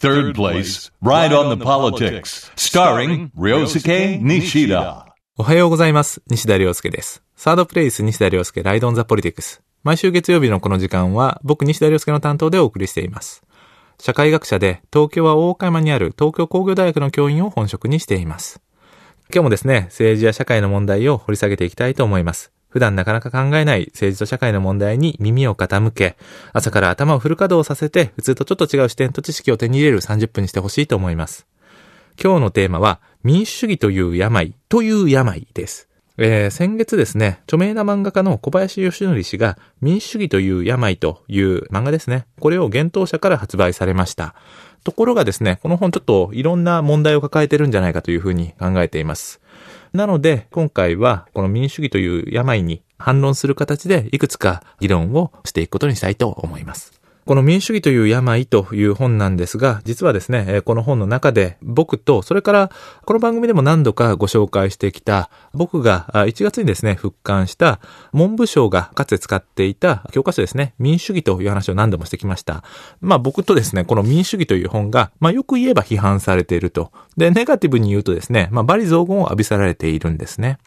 Third place, Ride on the Politics, starring Ryosuke Nishida. おはようございます。西田亮介です。サードプレイス西田亮介ライドオンザポリティクス。毎週月曜日のこの時間は僕西田亮介の担当でお送りしています。社会学者で東京は大岡山にある東京工業大学の教員を本職にしています。今日もですね、政治や社会の問題を掘り下げていきたいと思います。普段なかなか考えない政治と社会の問題に耳を傾け、朝から頭をフル稼働させて、普通とちょっと違う視点と知識を手に入れる30分にしてほしいと思います。今日のテーマは、民主主義という病という病です。えー先月ですね、著名な漫画家の小林義則氏が民主主義という病という漫画ですね。これを幻冬社から発売されました。ところがですね、この本ちょっといろんな問題を抱えてるんじゃないかというふうに考えています。なので、今回はこの民主主義という病に反論する形でいくつか議論をしていくことにしたいと思います。この民主主義という病という本なんですが、実はですね、この本の中で僕と、それからこの番組でも何度かご紹介してきた、僕が1月にですね、復刊した文部省がかつて使っていた教科書ですね、民主主義という話を何度もしてきました。まあ僕とですね、この民主主義という本が、まあよく言えば批判されていると。で、ネガティブに言うとですね、まあ罵詈雑言を浴びせられているんですね。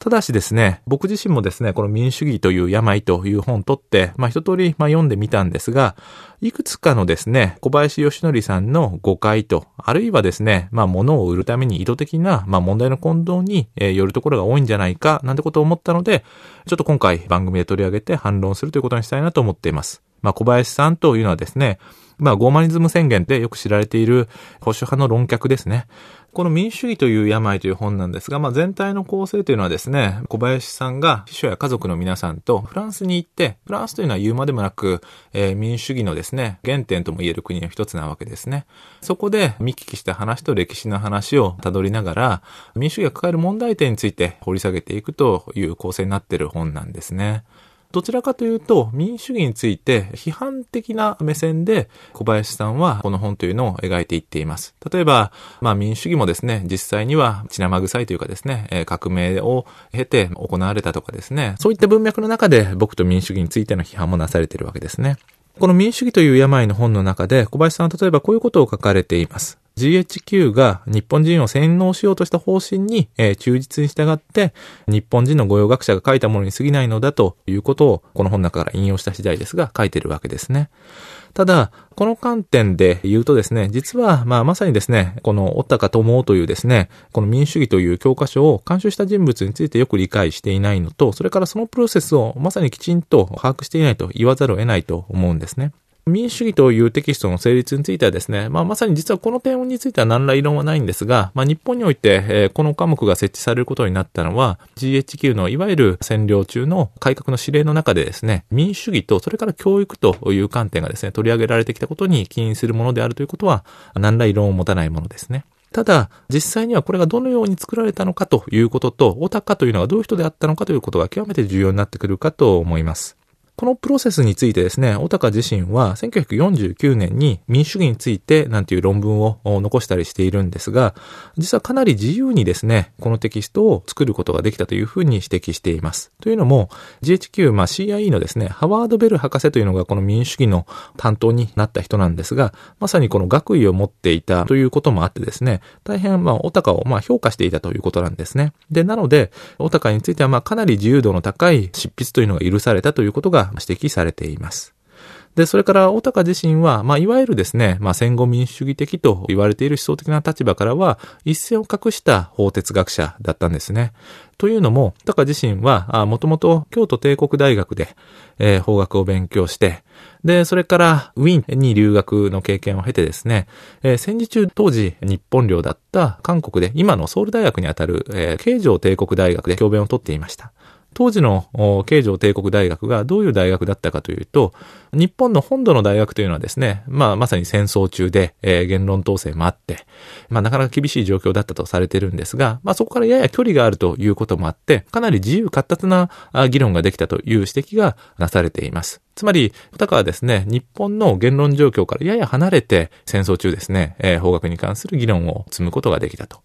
ただしですね、僕自身もですね、この民主主義という病という本を取って、まあ一通りまあ読んでみたんですが、いくつかのですね、小林義則さんの誤解と、あるいはですね、まあ物を売るために意図的な、まあ問題の混同に、えーよるところが多いんじゃないか、なんてことを思ったので、ちょっと今回番組で取り上げて反論するということにしたいなと思っています。まあ小林さんというのはですね、まあゴーマニズム宣言でよく知られている保守派の論客ですね。この民主主義という病という本なんですが、まあ全体の構成というのはですね、小林さんが秘書や家族の皆さんとフランスに行って、フランスというのは言うまでもなく、えー民主主義のですね、原点とも言える国の一つなわけですね。そこで見聞きした話と歴史の話をたどりながら、民主主義が抱える問題点について掘り下げていくという構成になっている本なんですね。どちらかというと、民主主義について批判的な目線で小林さんはこの本というのを描いていっています。例えば、まあ民主主義もですね、実際には血生臭いというかですね、革命を経て行われたとかですね、そういった文脈の中で僕と民主主義についての批判もなされているわけですね。この民主主義という病の本の中で小林さんは例えばこういうことを書かれています。GHQ が日本人を洗脳しようとした方針に、えー忠実に従って、日本人の御用学者が書いたものに過ぎないのだということを、この本の中から引用した次第ですが、書いてるわけですね。ただ、この観点で言うとですね、実は、まあ、まさにですね、この、小高智夫というですね、この民主主義という教科書を監修した人物についてよく理解していないのと、それからそのプロセスをまさにきちんと把握していないと言わざるを得ないと思うんですね。民主主義というテキストの成立についてはですね、まあまさに実はこの点については何ら異論はないんですが、まあ日本において、えーこの科目が設置されることになったのは、GHQ のいわゆる占領中の改革の指令の中でですね、民主主義とそれから教育という観点がですね、取り上げられてきたことに起因するものであるということは、何ら異論を持たないものですね。ただ、実際にはこれがどのように作られたのかということと、オタカというのがどういう人であったのかということが極めて重要になってくるかと思います。このプロセスについてですね、小高自身は1949年に民主主義についてなんていう論文を残したりしているんですが、実はかなり自由にですね、このテキストを作ることができたというふうに指摘しています。というのも、GHQ、まあ CIE のですね、ハワード・ベル博士というのがこの民主主義の担当になった人なんですが、まさにこの学位を持っていたということもあってですね、大変まあ小高をまあ評価していたということなんですね。で、なので、小高についてはまあかなり自由度の高い執筆というのが許されたということが指摘されています。で、それから、小高自身は、まあ、いわゆるですね、まあ、戦後民主主義的と言われている思想的な立場からは、一線を画した法哲学者だったんですね。というのも、小高自身は、もともと京都帝国大学で、えー法学を勉強して、で、それから、ウィーンに留学の経験を経てですね、えー戦時中当時日本領だった韓国で、今のソウル大学にあたる、えー京城帝国大学で教鞭をとっていました。当時のお京城帝国大学がどういう大学だったかというと、日本の本土の大学というのはですね、まあまさに戦争中で、えー言論統制もあって、まあなかなか厳しい状況だったとされてるんですが、まあそこからやや距離があるということもあって、かなり自由闊達な議論ができたという指摘がなされています。つまり、小高はですね、日本の言論状況からやや離れて戦争中ですね、えー法学に関する議論を積むことができたと。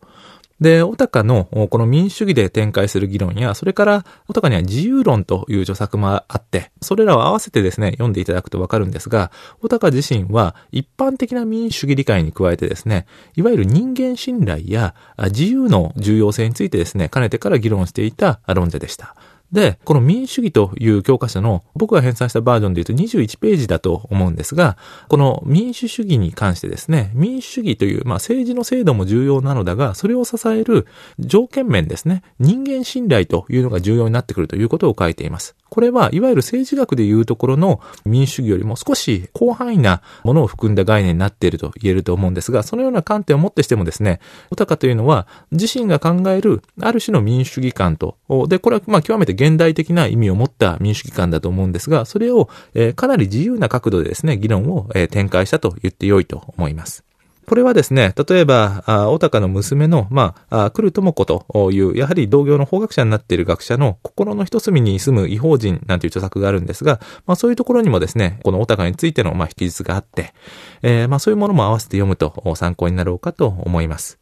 で、オタカのこの民主主義で展開する議論や、それからオタカには自由論という著作もあって、それらを合わせてですね、読んでいただくとわかるんですが、オタカ自身は一般的な民主主義理解に加えてですね、いわゆる人間信頼や自由の重要性についてですね、かねてから議論していた論者でした。で、この民主主義という教科書の僕が編纂したバージョンで言うと21ページだと思うんですが、この民主主義に関してですね、民主主義という、まあ、政治の制度も重要なのだが、それを支える条件面ですね、人間信頼というのが重要になってくるということを書いています。これはいわゆる政治学でいうところの民主主義よりも少し広範囲なものを含んだ概念になっていると言えると思うんですが、そのような観点をもってしてもですね、小高というのは自身が考えるある種の民主主義観と、で、これはまあ極めて現代的な意味を持った民主主義観だと思うんですが、それを、えかなり自由な角度でですね、議論を、え展開したと言ってよいと思います。これはですね、例えば、小高の娘の、まあ、来る智子という、やはり同業の法学者になっている学者の心の一隅に住む違法人なんていう著作があるんですが、まあそういうところにもですね、この小高についての、まあ、引き実があって、えー、まあそういうものも合わせて読むと参考になろうかと思います。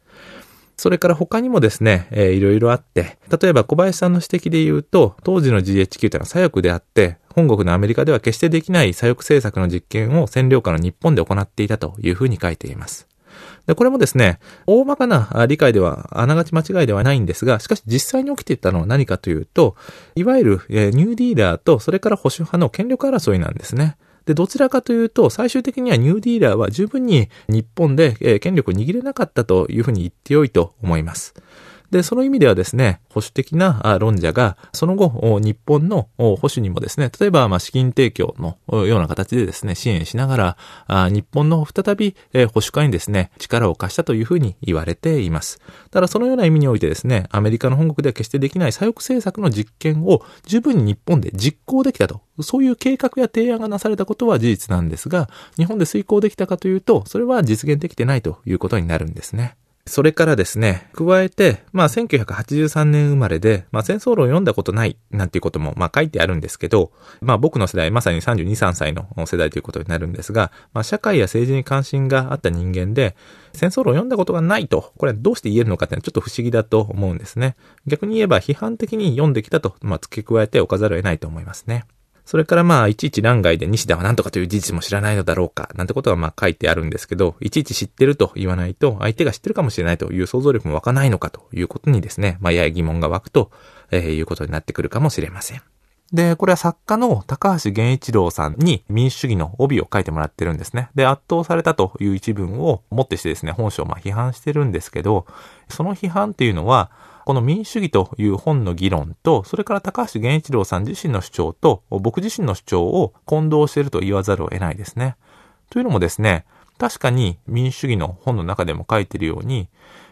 それから他にもですね、えー、いろいろあって、例えば小林さんの指摘で言うと、当時の GHQ というのは左翼であって、本国のアメリカでは決してできない左翼政策の実験を占領下の日本で行っていたというふうに書いています。で、これもですね、大まかな理解では、あながち間違いではないんですが、しかし実際に起きていたのは何かというと、いわゆる、ニューディーラーと、それから保守派の権力争いなんですね。で、どちらかというと、最終的にはニューディーラーは十分に日本で、権力を握れなかったというふうに言ってよいと思います。で、その意味ではですね、保守的な論者が、その後、日本の保守にもですね、例えば、ま資金提供のような形でですね、支援しながら、日本の再び保守化にですね、力を貸したというふうに言われています。ただ、そのような意味においてですね、アメリカの本国では決してできない左翼政策の実験を十分に日本で実行できたと。そういう計画や提案がなされたことは事実なんですが、日本で遂行できたかというと、それは実現できてないということになるんですね。それからですね、加えて、まあ1983年生まれで、まあ戦争論を読んだことないなんていうこともまあ書いてあるんですけど、まあ僕の世代、まさに32、3歳の世代ということになるんですが、まあ社会や政治に関心があった人間で、戦争論を読んだことがないと、これはどうして言えるのかっていうのはちょっと不思議だと思うんですね。逆に言えば批判的に読んできたと、まあ付け加えておかざるを得ないと思いますね。それからまあ、いちいち欄外で西田は何とかという事実も知らないのだろうか、なんてことがまあ書いてあるんですけど、いちいち知ってると言わないと、相手が知ってるかもしれないという想像力も湧かないのかということにですね、まあ、やや疑問が湧くと、えー、いうことになってくるかもしれません。で、これは作家の高橋源一郎さんに民主主義の帯を書いてもらってるんですね。で、圧倒されたという一文をもってしてですね、本書をまあ批判してるんですけど、その批判っていうのは、この民主主義という本の議論と、それから高橋源一郎さん自身の主張と、僕自身の主張を混同していると言わざるを得ないですね。というのもですね、確かに民主主義の本の中でも書いているように、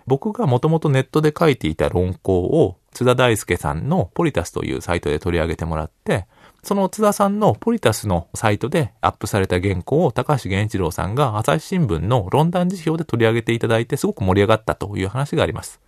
僕がもともとネットで書いていた論考を津田大介さんのポリタスというサイトで取り上げてもらって、その津田さんのポリタスのサイトでアップされた原稿を高橋源一郎さんが朝日新聞の論壇辞表で取り上げていただいてすごく盛り上がったという話があります。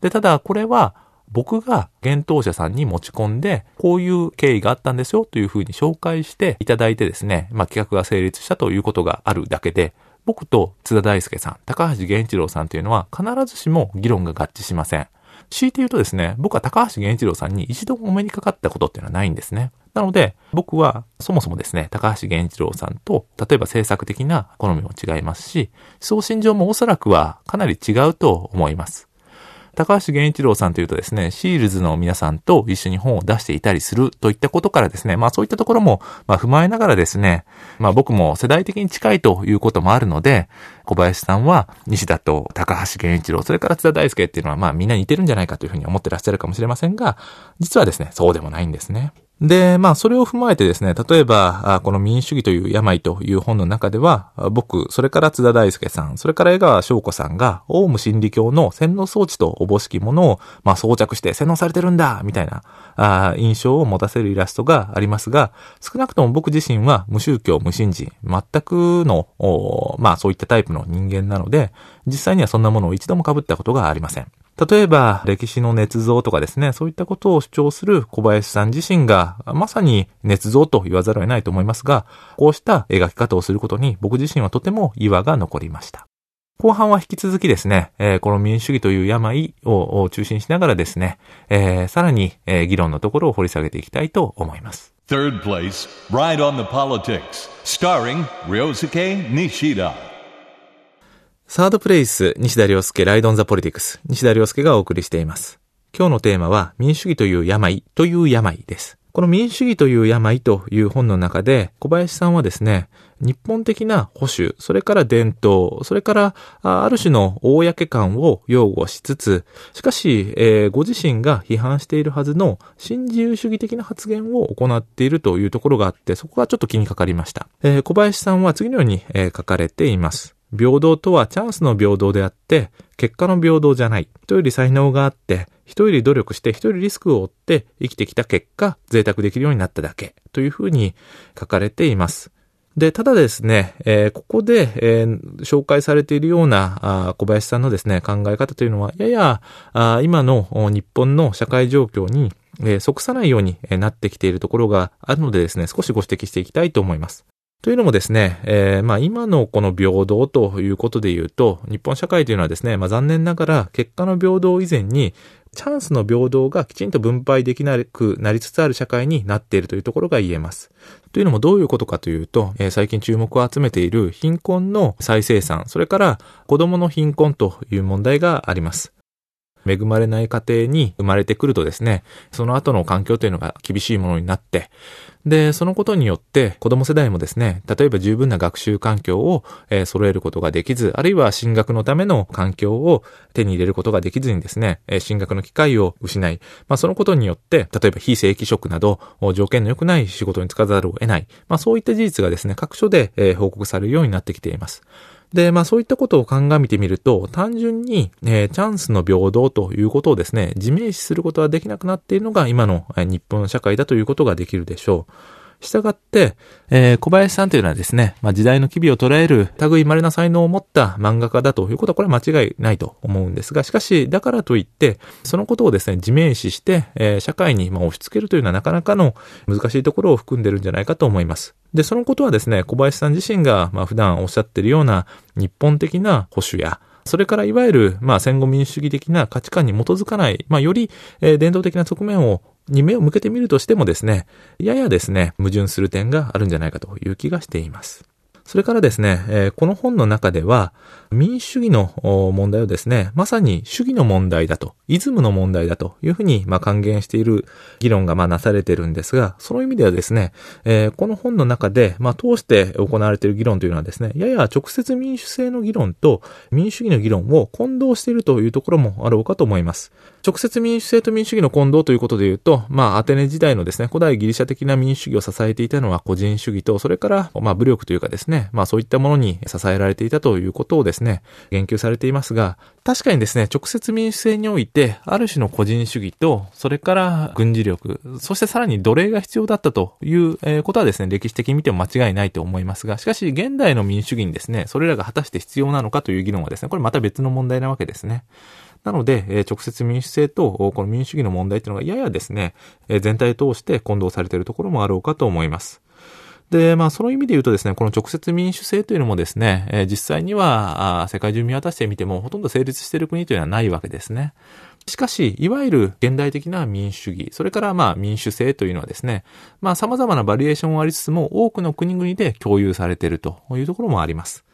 で、ただこれは僕が幻冬者さんに持ち込んで、こういう経緯があったんですよというふうに紹介していただいてですね、まあ企画が成立したということがあるだけで、僕と津田大介さん、高橋源一郎さんというのは必ずしも議論が合致しません。強いて言うとですね、僕は高橋源一郎さんに一度お目にかかったことっていうのはないんですね。なので、僕はそもそもですね、高橋源一郎さんと、例えば政策的な好みも違いますし、思想心情もおそらくはかなり違うと思います。高橋源一郎さんというとですね、シールズの皆さんと一緒に本を出していたりするといったことからですね、まあそういったところも、まあ踏まえながらですね、まあ僕も世代的に近いということもあるので、小林さんは西田と高橋源一郎、それから津田大介っていうのはまあみんな似てるんじゃないかというふうに思ってらっしゃるかもしれませんが、実はですね、そうでもないんですね。で、まあ、それを踏まえてですね、例えば、この民主主義という病という本の中では、僕、それから津田大介さん、それから江川翔子さんが、オウム真理教の洗脳装置とおぼしきものを、まあ、装着して洗脳されてるんだみたいな、あ印象を持たせるイラストがありますが、少なくとも僕自身は無宗教、無信心、全くの、まあ、そういったタイプの人間なので、実際にはそんなものを一度も被ったことがありません。例えば、歴史の捏造とかですね、そういったことを主張する小林さん自身が、まさに捏造と言わざるを得ないと思いますが、こうした描き方をすることに僕自身はとても違和が残りました。後半は引き続きですね、この民主主義という病を中心しながらですね、さらに、議論のところを掘り下げていきたいと思います。Third place, Ride on the Politics, starring Ryosuke Nishida. サードプレイス、西田亮介、ライドンザポリティクス、西田亮介がお送りしています。今日のテーマは、民主主義という病という病です。この民主主義という病という本の中で、小林さんはですね、日本的な保守、それから伝統、それからある種の公感を擁護しつつ、しかし、えー、ご自身が批判しているはずの新自由主義的な発言を行っているというところがあって、そこがちょっと気にかかりました。えー、小林さんは次のように、えー、書かれています。平等とはチャンスの平等であって、結果の平等じゃない。人より才能があって、人より努力して、人よりリスクを負って生きてきた結果、贅沢できるようになっただけ。というふうに書かれています。で、ただですね、えー、ここで、えー、紹介されているようなあ小林さんのですね、考え方というのは、ややあ今の日本の社会状況に、えー、即さないようになってきているところがあるのでですね、少しご指摘していきたいと思います。というのもですね、えー、まあ今のこの平等ということで言うと、日本社会というのはですね、まあ残念ながら結果の平等以前に、チャンスの平等がきちんと分配できなくなりつつある社会になっているというところが言えます。というのもどういうことかというと、えー、最近注目を集めている貧困の再生産、それから子供の貧困という問題があります。恵まれない家庭に生まれてくるとですね、その後の環境というのが厳しいものになって、で、そのことによって子供世代もですね、例えば十分な学習環境を、揃えることができず、あるいは進学のための環境を手に入れることができずにですね、進学の機会を失い、まあそのことによって、例えば非正規職など条件の良くない仕事に就かざるを得ない、まあそういった事実がですね、各所で、報告されるようになってきています。で、まあそういったことを鑑みてみると、単純に、えー、チャンスの平等ということをですね、自明視することはできなくなっているのが今の日本社会だということができるでしょう。したがって、えー、小林さんというのはですね、まあ、時代の機微を捉える類稀な才能を持った漫画家だということはこれは間違いないと思うんですが、しかし、だからといって、そのことをですね、自明視して、えー、社会にま押し付けるというのはなかなかの難しいところを含んでるんじゃないかと思います。で、そのことはですね、小林さん自身が、まあ、普段おっしゃってるような日本的な保守や、それからいわゆる、まあ、戦後民主主義的な価値観に基づかない、まあ、より、えー、伝統的な側面をに目を向けてみるとしてもですね、ややですね、矛盾する点があるんじゃないかという気がしています。それからですね、え、この本の中では、民主主義の問題をですね、まさに主義の問題だと、イズムの問題だというふうに、ま、還元している議論が、ま、なされてるんですが、その意味ではですね、え、この本の中で、ま、通して行われている議論というのはですね、やや直接民主制の議論と民主主義の議論を混同しているというところもあろうかと思います。直接民主制と民主主義の混同ということで言うと、まあ、アテネ時代のですね、古代ギリシャ的な民主主義を支えていたのは個人主義と、それから、まあ、武力というかですね、まあ、そういったものに支えられていたということをですね、言及されていますが、確かにですね、直接民主制において、ある種の個人主義と、それから軍事力、そしてさらに奴隷が必要だったということはですね、歴史的に見ても間違いないと思いますが、しかし現代の民主主義にですね、それらが果たして必要なのかという議論はですね、これまた別の問題なわけですね。なので、え直接民主制とこの民主主義の問題というのがややですね、え全体を通して混同されているところもあろうかと思います。で、まあ、その意味で言うとですね、この直接民主制というのもですね、え実際には、あ世界中見渡してみても、ほとんど成立している国というのはないわけですね。しかし、いわゆる現代的な民主主義、それからまあ民主制というのはですね、まあ様々なバリエーションはありつつも多くの国々で共有されているというところもあります。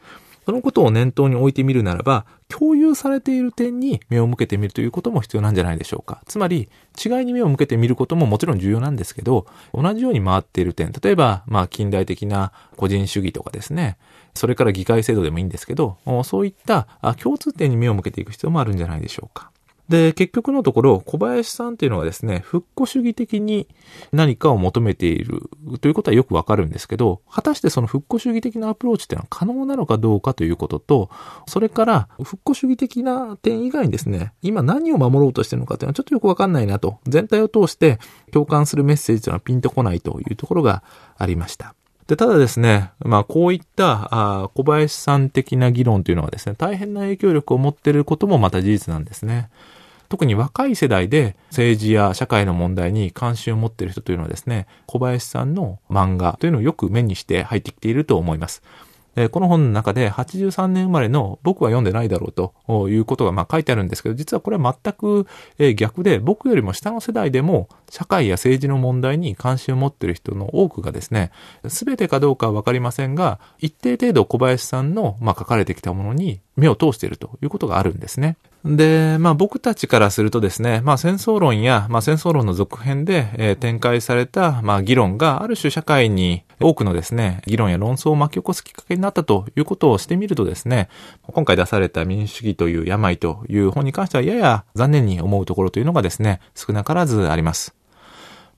そのことを念頭に置いてみるならば、共有されている点に目を向けてみるということも必要なんじゃないでしょうか。つまり、違いに目を向けてみることももちろん重要なんですけど、同じように回っている点、例えば、まあ、近代的な個人主義とかですね、それから議会制度でもいいんですけど、そういった共通点に目を向けていく必要もあるんじゃないでしょうか。で、結局のところ、小林さんっていうのはですね、復古主義的に何かを求めているということはよくわかるんですけど、果たしてその復古主義的なアプローチっていうのは可能なのかどうかということと、それから復古主義的な点以外にですね、今何を守ろうとしてるのかっていうのはちょっとよくわかんないなと、全体を通して共感するメッセージというのはピンとこないというところがありました。で、ただですね、まあ、こういった、あ小林さん的な議論というのはですね、大変な影響力を持っていることもまた事実なんですね。特に若い世代で政治や社会の問題に関心を持っている人というのはですね、小林さんの漫画というのをよく目にして入ってきていると思います。この本の中で83年生まれの僕は読んでないだろうということがま書いてあるんですけど、実はこれは全く、逆で、僕よりも下の世代でも社会や政治の問題に関心を持っている人の多くがですね、すべてかどうかはわかりませんが、一定程度小林さんの、ま、書かれてきたものに目を通しているということがあるんですね。で、まあ僕たちからするとですね、まあ戦争論や、まあ戦争論の続編で、えー、展開された、まあ議論がある種社会に多くのですね、議論や論争を巻き起こすきっかけになったということをしてみるとですね、今回出された民主主義という病という本に関してはやや残念に思うところというのがですね、少なからずあります。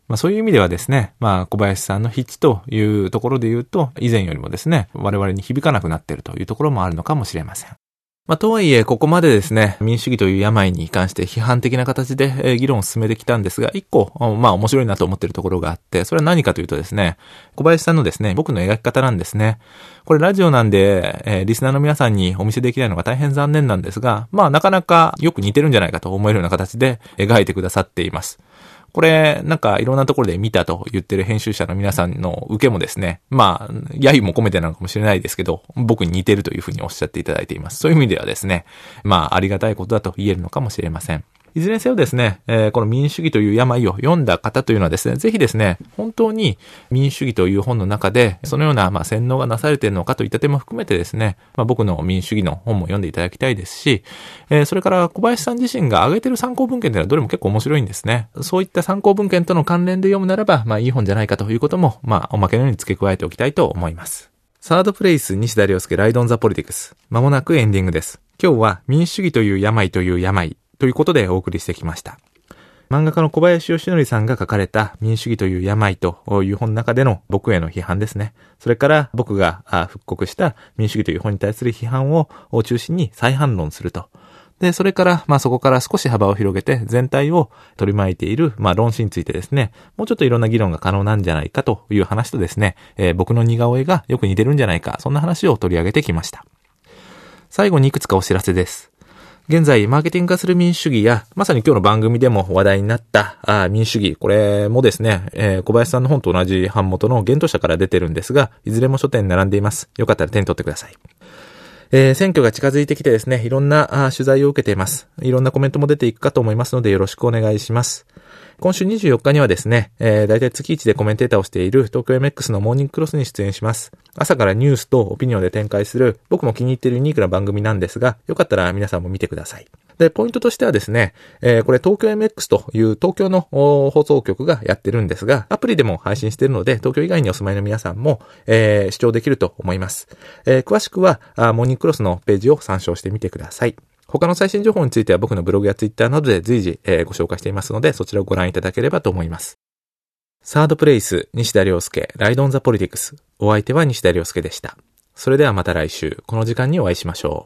まあそういう意味ではですね、まあ小林さんの筆致というところで言うと、以前よりもですね、我々に響かなくなっているというところもあるのかもしれません。まあ、とはいえ、ここまでですね、民主主義という病に関して批判的な形で、議論を進めてきたんですが、一個、まあ面白いなと思っているところがあって、それは何かというとですね、小林さんのですね、僕の描き方なんですね。これラジオなんで、えー、リスナーの皆さんにお見せできないのが大変残念なんですが、まあなかなかよく似てるんじゃないかと思えるような形で描いてくださっています。これ、なんかいろんなところで見たと言ってる編集者の皆さんの受けもですね、まあ、揶揄も込めてなのかもしれないですけど、僕に似てるというふうにおっしゃっていただいています。そういう意味ではですね、まあ、ありがたいことだと言えるのかもしれません。いずれにせよですね、えー、この民主主義という病を読んだ方というのはですね、ぜひですね、本当に民主主義という本の中で、そのような、まあ、洗脳がなされているのかといった点も含めてですね、まあ、僕の民主主義の本も読んでいただきたいですし、えー、それから小林さん自身が挙げている参考文献というのはどれも結構面白いんですね。そういった参考文献との関連で読むならば、まあ、いい本じゃないかということも、まあ、おまけのように付け加えておきたいと思います。サードプレイス西田亮介ライドンザポリティクス。まもなくエンディングです。今日は民主主義という病という病ということでお送りしてきました。漫画家の小林義則さんが書かれた民主主義という病という本の中での僕への批判ですね。それから僕が復刻した民主主義という本に対する批判を中心に再反論すると。で、それから、まあそこから少し幅を広げて全体を取り巻いている、まあ論旨についてですね、もうちょっといろんな議論が可能なんじゃないかという話とですね、えー、僕の似顔絵がよく似てるんじゃないか、そんな話を取り上げてきました。最後にいくつかお知らせです。現在、マーケティング化する民主主義や、まさに今日の番組でも話題になったあ民主主義、これもですね、えー、小林さんの本と同じ版元の原図者から出てるんですが、いずれも書店に並んでいます。よかったら手に取ってください。えー、選挙が近づいてきてですね、いろんなあ取材を受けています。いろんなコメントも出ていくかと思いますので、よろしくお願いします。今週24日にはですね、えー、大体月1でコメンテーターをしている東京 MX のモーニングクロスに出演します。朝からニュースとオピニオンで展開する、僕も気に入っているユニークな番組なんですが、よかったら皆さんも見てください。で、ポイントとしてはですね、えー、これ東京 MX という東京の放送局がやってるんですが、アプリでも配信してるので、東京以外にお住まいの皆さんも、えー、視聴できると思います。えー、詳しくは、モーニングクロスのページを参照してみてください。他の最新情報については僕のブログやツイッターなどで随時、えー、ご紹介していますので、そちらをご覧いただければと思います。サードプレイス、西田亮介、ライドオンザポリティクス。お相手は西田亮介でした。それではまた来週、この時間にお会いしましょう。